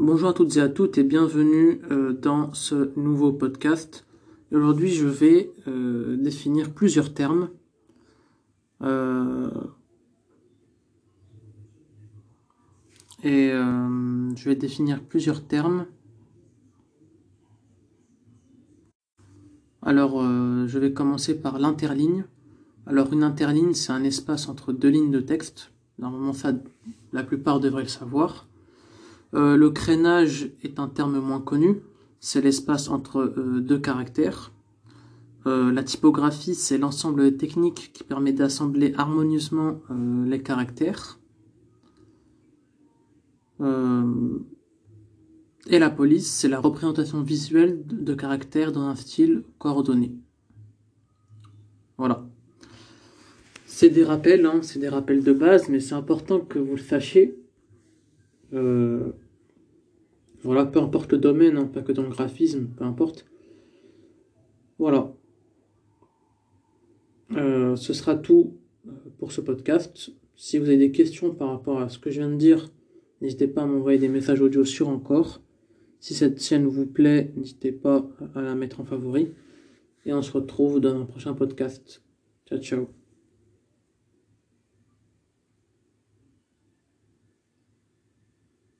Bonjour à toutes et à toutes et bienvenue euh, dans ce nouveau podcast. Aujourd'hui, je vais euh, définir plusieurs termes. Euh, et je vais définir plusieurs termes. Alors, je vais commencer par l'interligne. Alors, une interligne, c'est un espace entre deux lignes de texte. Normalement, ça, la plupart devraient le savoir. Euh, le crénage est un terme moins connu, c'est l'espace entre euh, deux caractères. Euh, la typographie, c'est l'ensemble technique qui permet d'assembler harmonieusement les caractères. et la police, c'est la représentation visuelle de, caractères dans un style coordonné. Voilà. C'est des rappels, hein, c'est des rappels de base, mais c'est important que vous le sachiez. Voilà, peu importe le domaine, hein, pas que dans le graphisme, peu importe. Voilà. Euh, ce sera tout euh, pour ce podcast. Si vous avez des questions par rapport à ce que je viens de dire, n'hésitez pas à m'envoyer des messages audio sur encore. Si cette chaîne vous plaît, n'hésitez pas à la mettre en favori. Et on se retrouve dans un prochain podcast. Ciao, ciao.